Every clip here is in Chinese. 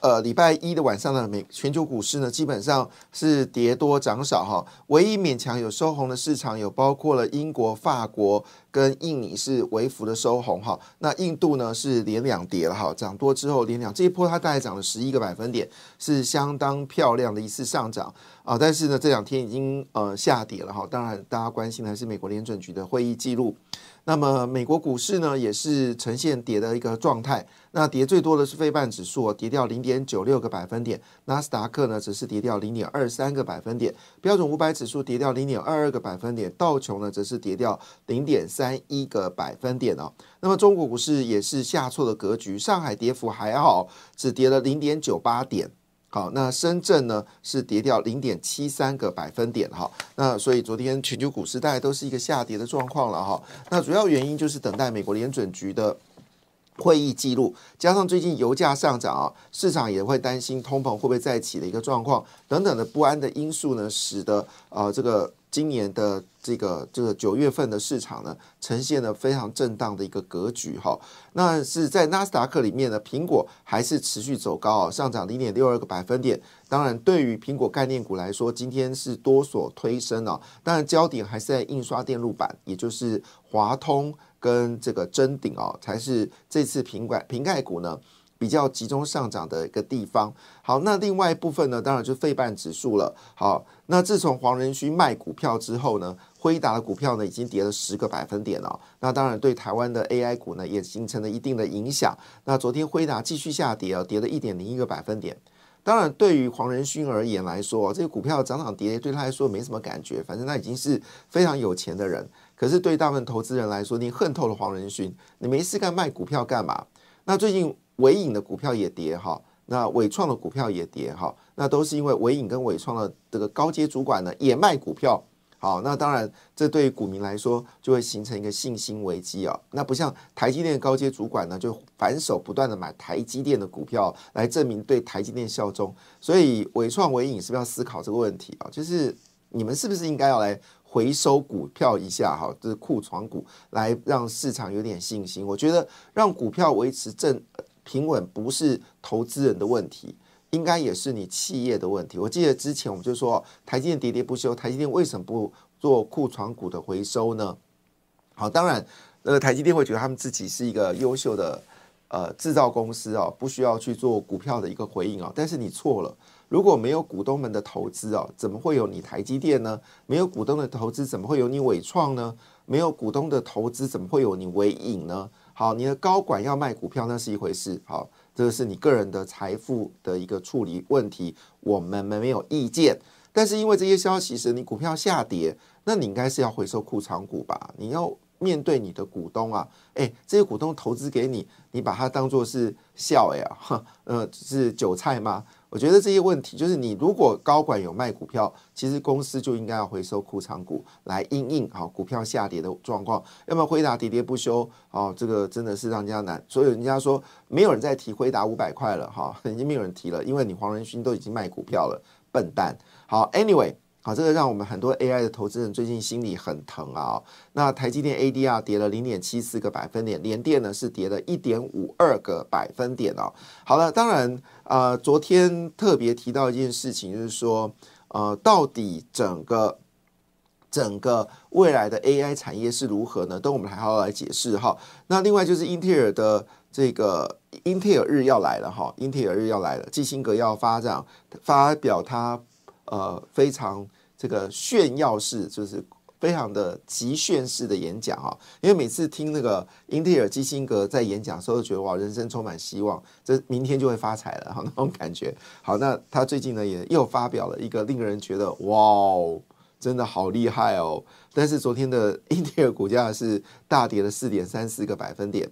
呃，礼拜一的晚上呢，美全球股市呢基本上是跌多涨少哈，唯一勉强有收红的市场有包括了英国、法国跟印尼是微幅的收红哈，那印度呢是连两跌了哈，涨多之后连两，这一波它大概涨了十一个百分点，是相当漂亮的一次上涨。啊，但是呢这两天已经呃下跌了哈，当然大家关心的还是美国联准局的会议记录。那么美国股市呢，也是呈现跌的一个状态。那跌最多的是费半指数，跌掉零点九六个百分点；纳斯达克呢，只是跌掉零点二三个百分点；标准五百指数跌掉零点二二个百分点；道琼呢，则是跌掉零点三一个百分点哦。那么中国股市也是下挫的格局，上海跌幅还好，只跌了零点九八点。好，那深圳呢是跌掉零点七三个百分点哈，那所以昨天全球股市大概都是一个下跌的状况了哈。那主要原因就是等待美国联准局的会议记录，加上最近油价上涨啊，市场也会担心通膨会不会再起的一个状况等等的不安的因素呢，使得呃这个。今年的这个这个九月份的市场呢，呈现了非常震荡的一个格局哈。那是在纳斯达克里面呢，苹果还是持续走高啊，上涨零点六二个百分点。当然，对于苹果概念股来说，今天是多所推升啊。当然，焦点还是在印刷电路板，也就是华通跟这个臻鼎啊，才是这次瓶盖瓶盖股呢。比较集中上涨的一个地方。好，那另外一部分呢，当然就费半指数了。好，那自从黄仁勋卖股票之后呢，辉达的股票呢已经跌了十个百分点了。那当然对台湾的 AI 股呢也形成了一定的影响。那昨天辉达继续下跌啊，跌了一点零一个百分点。当然，对于黄仁勋而言来说，这个股票涨涨跌跌对他来说没什么感觉，反正他已经是非常有钱的人。可是对大部分投资人来说，你恨透了黄仁勋，你没事干卖股票干嘛？那最近。伟影的股票也跌哈，那伟创的股票也跌哈，那都是因为伟影跟伟创的这个高阶主管呢也卖股票，好，那当然这对股民来说就会形成一个信心危机啊。那不像台积电高阶主管呢，就反手不断的买台积电的股票来证明对台积电效忠。所以伟创伟影是不是要思考这个问题啊？就是你们是不是应该要来回收股票一下哈，就是库存股，来让市场有点信心。我觉得让股票维持正。平稳不是投资人的问题，应该也是你企业的问题。我记得之前我们就说，台积电喋喋不休，台积电为什么不做库存股的回收呢？好，当然，呃，台积电会觉得他们自己是一个优秀的呃制造公司啊，不需要去做股票的一个回应啊。但是你错了，如果没有股东们的投资啊，怎么会有你台积电呢？没有股东的投资，怎么会有你伟创呢？没有股东的投资，怎么会有你伟影呢？好，你的高管要卖股票那是一回事，好，这个是你个人的财富的一个处理问题，我们没有意见。但是因为这些消息使你股票下跌，那你应该是要回收库藏股吧？你要面对你的股东啊，哎，这些股东投资给你，你把它当做是笑呀，哈，呃，是韭菜吗？我觉得这些问题就是，你如果高管有卖股票，其实公司就应该要回收库藏股来应应好股票下跌的状况。要么回答喋喋不休，哦，这个真的是让人家难。所以人家说没有人再提回答五百块了，哈，已经没有人提了，因为你黄仁勋都已经卖股票了，笨蛋。好，Anyway。好，这个让我们很多 AI 的投资人最近心里很疼啊。那台积电 ADR 跌了零点七四个百分点，联电呢是跌了一点五二个百分点哦。好了，当然啊，昨天特别提到一件事情，就是说，呃，到底整个整个未来的 AI 产业是如何呢？等我们还好来解释哈。那另外就是英特尔的这个英特尔日要来了哈，英特尔日要来了，基辛格要发展发表他。呃，非常这个炫耀式，就是非常的极炫式的演讲啊！因为每次听那个英特尔基辛格在演讲的时候，觉得哇，人生充满希望，这明天就会发财了哈，那种感觉。好，那他最近呢，也又发表了一个令人觉得哇，真的好厉害哦！但是昨天的英特尔股价是大跌了四点三四个百分点。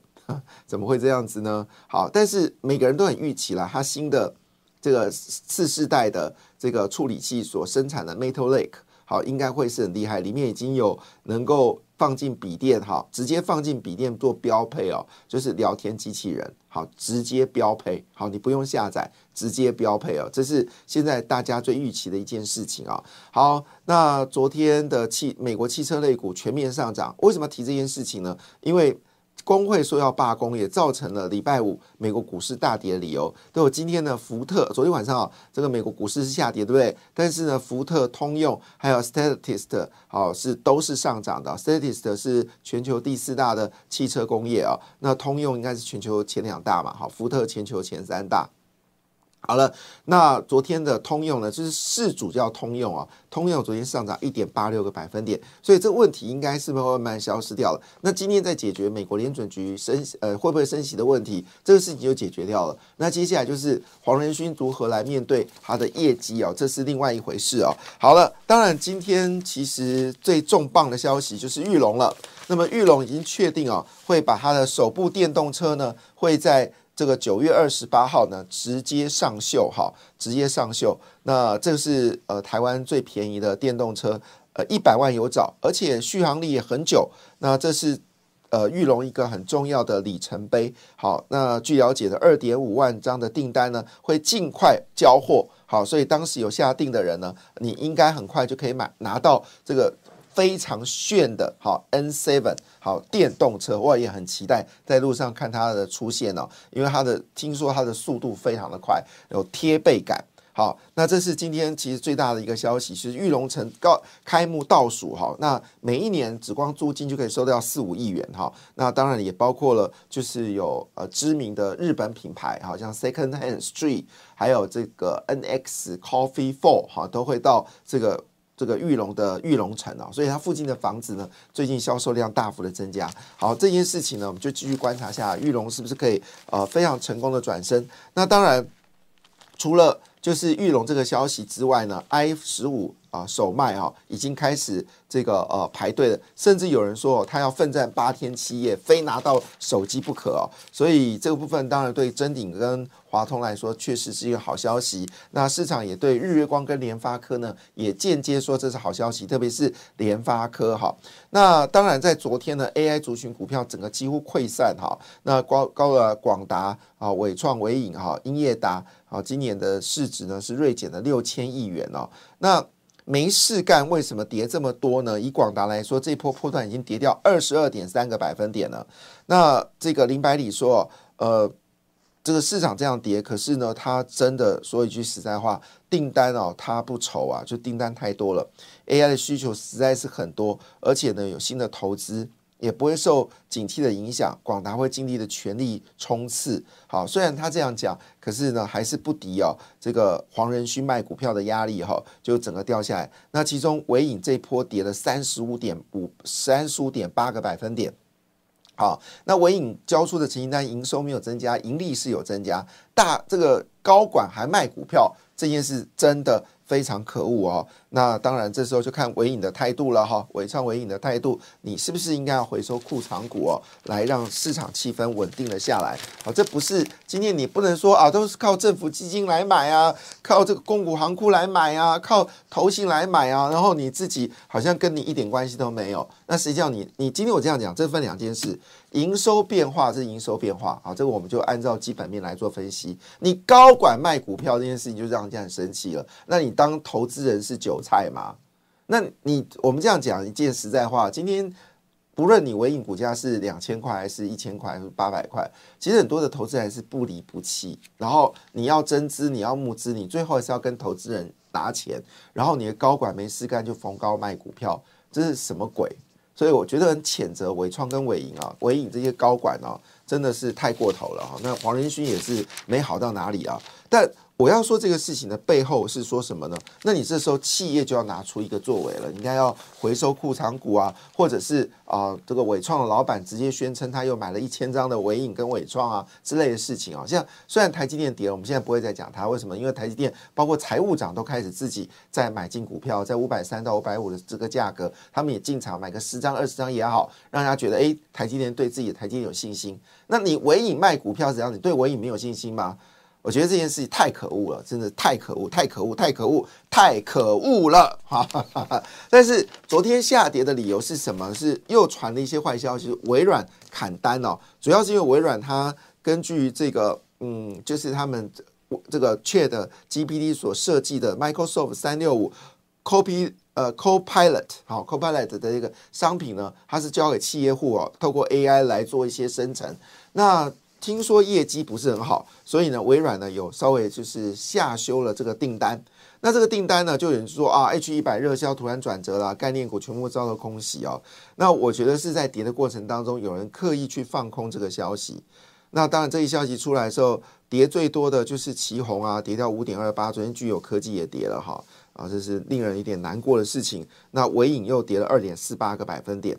怎么会这样子呢？好，但是每个人都很预期了，他新的这个次世代的这个处理器所生产的 Metal Lake，好，应该会是很厉害，里面已经有能够放进笔电，哈，直接放进笔电做标配哦，就是聊天机器人，好，直接标配，好，你不用下载，直接标配哦，这是现在大家最预期的一件事情啊。好，那昨天的汽美国汽车类股全面上涨，为什么提这件事情呢？因为工会说要罢工，也造成了礼拜五美国股市大跌的理由。都有今天的福特，昨天晚上啊，这个美国股市是下跌，对不对？但是呢，福特、通用还有 Statist 好是都是上涨的。Statist 是全球第四大的汽车工业啊，那通用应该是全球前两大嘛，好，福特全球前三大。好了，那昨天的通用呢，就是市主叫通用啊，通用昨天上涨一点八六个百分点，所以这个问题应该是会慢慢消失掉了。那今天在解决美国联准局升呃会不会升息的问题，这个事情就解决掉了。那接下来就是黄仁勋如何来面对他的业绩啊，这是另外一回事啊。好了，当然今天其实最重磅的消息就是玉龙了。那么玉龙已经确定啊，会把他的首部电动车呢会在。这个九月二十八号呢，直接上秀哈，直接上秀。那这是呃台湾最便宜的电动车，呃一百万有找，而且续航力也很久。那这是呃玉龙一个很重要的里程碑。好，那据了解的二点五万张的订单呢，会尽快交货。好，所以当时有下定的人呢，你应该很快就可以买拿到这个。非常炫的，好 N7，好电动车，我也很期待在路上看它的出现哦，因为它的听说它的速度非常的快，有贴背感。好，那这是今天其实最大的一个消息，是玉龙城高开幕倒数哈。那每一年只光租金就可以收掉四五亿元哈。那当然也包括了，就是有呃知名的日本品牌，好像 Second Hand Street，还有这个 NX Coffee Four 哈，都会到这个。这个玉龙的玉龙城啊，所以它附近的房子呢，最近销售量大幅的增加。好，这件事情呢，我们就继续观察下玉龙是不是可以呃非常成功的转身。那当然，除了就是玉龙这个消息之外呢，i 十五。啊，首卖啊，已经开始这个呃排队了，甚至有人说他要奋战八天七夜，非拿到手机不可哦。所以这个部分当然对真鼎跟华通来说确实是一个好消息。那市场也对日月光跟联发科呢也间接说这是好消息，特别是联发科哈。那当然在昨天呢，AI 族群股票整个几乎溃散哈。那高高了广达啊、伟创、伟影哈、英业达啊，今年的市值呢是锐减了六千亿元哦。那没事干，为什么跌这么多呢？以广达来说，这波波段已经跌掉二十二点三个百分点了。那这个林百里说，呃，这个市场这样跌，可是呢，他真的说一句实在话，订单哦，他不愁啊，就订单太多了，AI 的需求实在是很多，而且呢，有新的投资。也不会受景气的影响，广达会尽力的全力冲刺。好，虽然他这样讲，可是呢，还是不敌哦这个黄仁勋卖股票的压力哈，就整个掉下来。那其中伟影这一波跌了三十五点五三十五点八个百分点。好，那文颖交出的成绩单营收没有增加，盈利是有增加，大这个高管还卖股票，这件事真的。非常可恶哦！那当然，这时候就看尾影的态度了哈。尾唱尾影的态度，你是不是应该要回收库藏股哦，来让市场气氛稳定了下来？好，这不是今天你不能说啊，都是靠政府基金来买啊，靠这个公股行库来买啊，靠投信来买啊，然后你自己好像跟你一点关系都没有。那实际上，你你今天我这样讲，这分两件事。营收变化是营收变化，啊，这个我们就按照基本面来做分析。你高管卖股票这件事情就让人家很生气了。那你当投资人是韭菜吗？那你我们这样讲一件实在话，今天不论你尾影股价是两千块还是一千块还是八百块，其实很多的投资人是不离不弃。然后你要增资，你要募资，你最后还是要跟投资人拿钱。然后你的高管没事干就逢高卖股票，这是什么鬼？所以我觉得很谴责伟创跟伟影啊，伟影这些高管啊，真的是太过头了哈。那黄仁勋也是没好到哪里啊。但我要说这个事情的背后是说什么呢？那你这时候企业就要拿出一个作为了，应该要回收库藏股啊，或者是啊，这个伟创的老板直接宣称他又买了一千张的伟影跟伟创啊之类的事情啊。像虽然台积电跌了，我们现在不会再讲它，为什么？因为台积电包括财务长都开始自己在买进股票，在五百三到五百五的这个价格，他们也进场买个十张二十张也好，让大家觉得哎，台积电对自己的台积电有信心。那你伟影卖股票怎样？你对伟影没有信心吗？我觉得这件事情太可恶了，真的太可恶，太可恶，太可恶，太可恶了！哈，但是昨天下跌的理由是什么？是又传了一些坏消息，微软砍单哦，主要是因为微软它根据这个，嗯，就是他们这个 Chat GPT 所设计的 Microsoft 三六五 Copy 呃 Copilot 好 Copilot 的一个商品呢，它是交给企业户哦，透过 AI 来做一些生成，那。听说业绩不是很好，所以呢，微软呢有稍微就是下修了这个订单。那这个订单呢，就有人说啊，H 一百热销突然转折了，概念股全部遭到空袭哦。那我觉得是在跌的过程当中，有人刻意去放空这个消息。那当然，这一消息出来的时候，跌最多的就是旗宏啊，跌掉五点二八。昨天具有科技也跌了哈，啊，这是令人有点难过的事情。那伟影又跌了二点四八个百分点。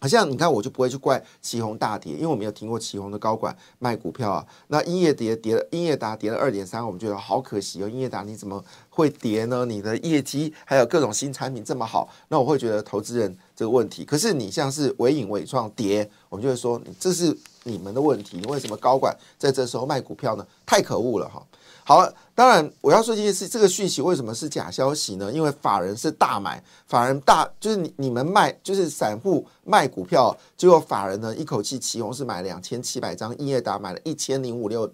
好像你看，我就不会去怪旗宏大跌，因为我没有听过旗宏的高管卖股票啊。那英业跌跌了，英业达跌了二点三，我们觉得好可惜哦。英业达你怎么会跌呢？你的业绩还有各种新产品这么好，那我会觉得投资人这个问题。可是你像是伟影伟创跌，我们就会说这是你们的问题。你为什么高管在这时候卖股票呢？太可恶了哈！好了，当然我要说这件事，这个讯息为什么是假消息呢？因为法人是大买，法人大就是你你们卖，就是散户卖股票，结果法人呢一口气起红是买两千七百张，英业达买了一千零五六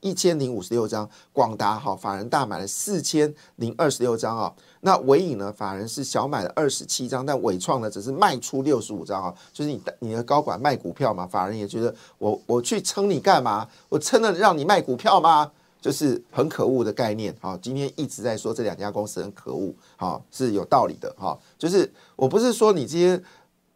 一千零五十六张，广达哈法人大买了四千零二十六张啊。那伟影呢，法人是小买了二十七张，但伟创呢只是卖出六十五张啊。就是你你的高管卖股票嘛，法人也觉得我我去撑你干嘛？我撑了让你卖股票吗？就是很可恶的概念，好，今天一直在说这两家公司很可恶，好是有道理的，哈，就是我不是说你这些，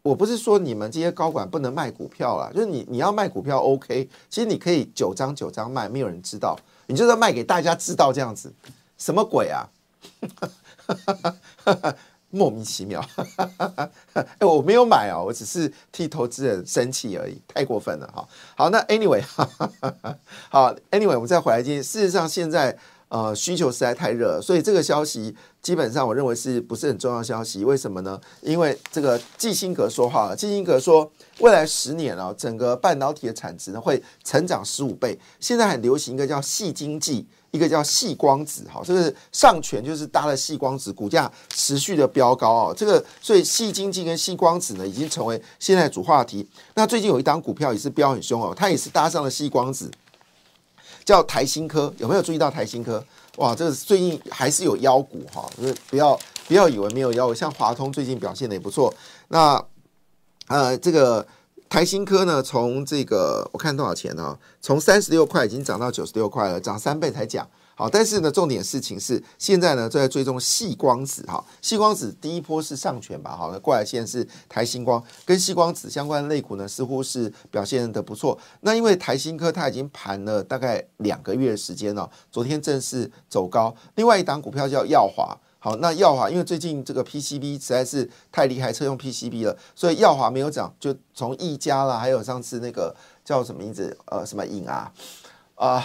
我不是说你们这些高管不能卖股票啦，就是你你要卖股票 OK，其实你可以九张九张卖，没有人知道，你就是要卖给大家知道这样子，什么鬼啊？莫名其妙，哎，我没有买哦，我只是替投资人生气而已，太过分了哈。好，那 anyway，好，anyway，我们再回来一件，事实上现在呃需求实在太热，所以这个消息基本上我认为是不是很重要消息？为什么呢？因为这个季辛格说话了，季辛格说未来十年啊，整个半导体的产值呢会成长十五倍，现在很流行一个叫细经济。一个叫细光子，哈，这个上权就是搭了细光子，股价持续的飙高啊。这个所以细经济跟细光子呢，已经成为现在主话题。那最近有一档股票也是飙很凶哦，它也是搭上了细光子，叫台新科。有没有注意到台新科？哇，这个最近还是有妖股哈，就是不要不要以为没有妖股，像华通最近表现的也不错。那呃，这个。台新科呢，从这个我看多少钱呢？从三十六块已经涨到九十六块了，涨三倍才讲好。但是呢，重点事情是现在呢，正在追踪细光子哈。细光子第一波是上权吧？好，那过来现在是台新光，跟细光子相关的类股呢，似乎是表现的不错。那因为台新科它已经盘了大概两个月的时间了，昨天正式走高。另外一档股票叫耀华。好，那耀华因为最近这个 PCB 实在是太厉害，车用 PCB 了，所以耀华没有涨，就从亿家啦，还有上次那个叫什么名字，呃，什么影啊，啊，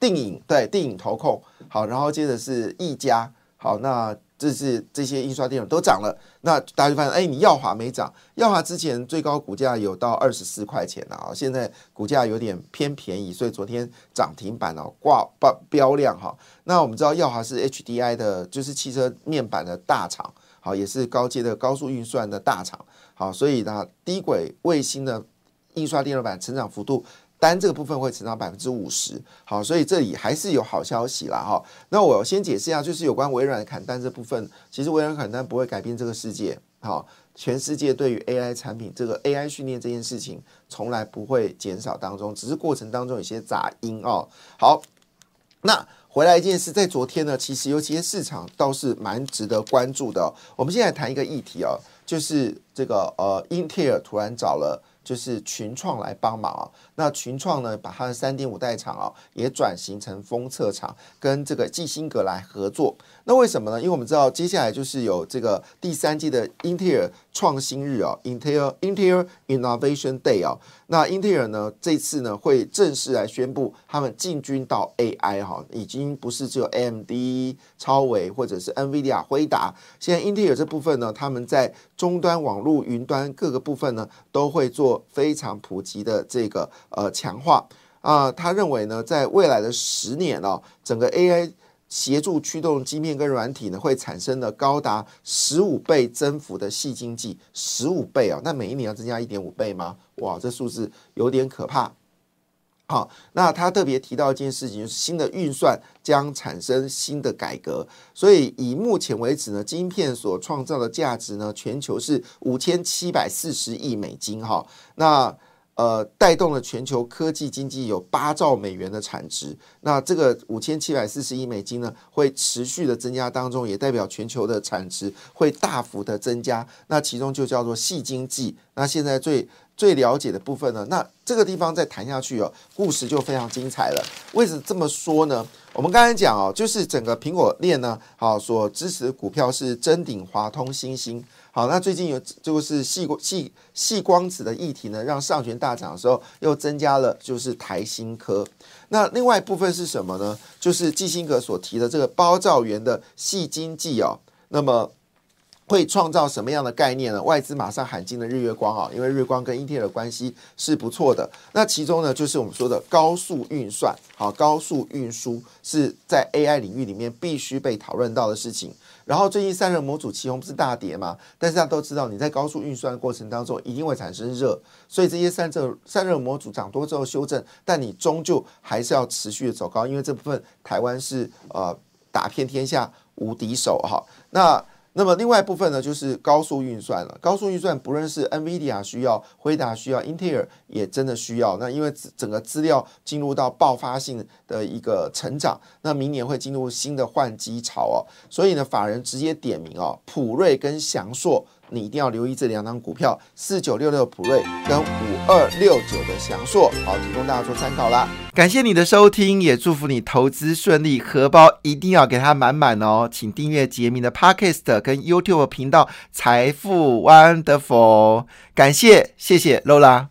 定影对，定影投控，好，然后接着是亿家，好，那。这是这些印刷电路都涨了，那大家就发现，哎，你耀华没涨，耀华之前最高股价有到二十四块钱了啊，现在股价有点偏便宜，所以昨天涨停板哦挂标标量哈。那我们知道耀华是 HDI 的，就是汽车面板的大厂，好，也是高阶的高速运算的大厂，好，所以呢，低轨卫星的印刷电路板成长幅度。单这个部分会成长百分之五十，好，所以这里还是有好消息啦。哈。那我先解释一下，就是有关微软砍单这部分，其实微软砍单不会改变这个世界，好，全世界对于 AI 产品这个 AI 训练这件事情从来不会减少当中，只是过程当中有些杂音哦。好，那回来一件事，在昨天呢，其实有些市场倒是蛮值得关注的。我们现在谈一个议题哦，就是这个呃，英特尔突然找了。就是群创来帮忙啊。那群创呢，把它的三点五代厂啊，也转型成封测厂，跟这个季新格来合作。那为什么呢？因为我们知道接下来就是有这个第三季的英特尔创新日啊，Intel Intel Innovation Day 啊。那英特尔呢，这次呢会正式来宣布他们进军到 AI 哈，已经不是只有 AMD、超维或者是 NVIDIA、辉达，现在英特尔这部分呢，他们在终端、网络、云端各个部分呢，都会做非常普及的这个呃强化啊。他认为呢，在未来的十年哦，整个 AI 协助驱动晶片跟软体呢，会产生的高达十五倍增幅的细经济，十五倍啊，那每一年要增加一点五倍吗？哇，这数字有点可怕。好，那他特别提到一件事情，就是新的运算将产生新的改革。所以以目前为止呢，晶片所创造的价值呢，全球是五千七百四十亿美金。哈，那。呃，带动了全球科技经济有八兆美元的产值，那这个五千七百四十亿美金呢，会持续的增加当中，也代表全球的产值会大幅的增加。那其中就叫做细经济。那现在最最了解的部分呢，那这个地方再谈下去哦，故事就非常精彩了。为什么这么说呢？我们刚才讲哦，就是整个苹果链呢，好所支持的股票是真鼎、华通、新星。好，那最近有就是细光细细光子的议题呢，让上旋大涨的时候，又增加了就是台新科。那另外一部分是什么呢？就是基辛格所提的这个包兆元的细经济哦。那么会创造什么样的概念呢？外资马上喊进了日月光啊，因为日光跟英特尔的关系是不错的。那其中呢，就是我们说的高速运算，好，高速运输是在 AI 领域里面必须被讨论到的事情。然后最近散热模组其红不是大跌嘛？但是大家都知道，你在高速运算的过程当中一定会产生热，所以这些散热散热模组涨多之后修正，但你终究还是要持续的走高，因为这部分台湾是呃打遍天下无敌手哈。那那么另外一部分呢，就是高速运算了。高速运算不论是 NVIDIA 需要，辉达需要，英特尔也真的需要。那因为整个资料进入到爆发性的一个成长，那明年会进入新的换机潮哦。所以呢，法人直接点名哦，普瑞跟翔硕。你一定要留意这两张股票：四九六六普瑞跟五二六九的翔硕，好，提供大家做参考啦。感谢你的收听，也祝福你投资顺利，荷包一定要给它满满哦。请订阅杰明的 Podcast 跟 YouTube 频道财富 Wonderful，感谢，谢谢 Lola。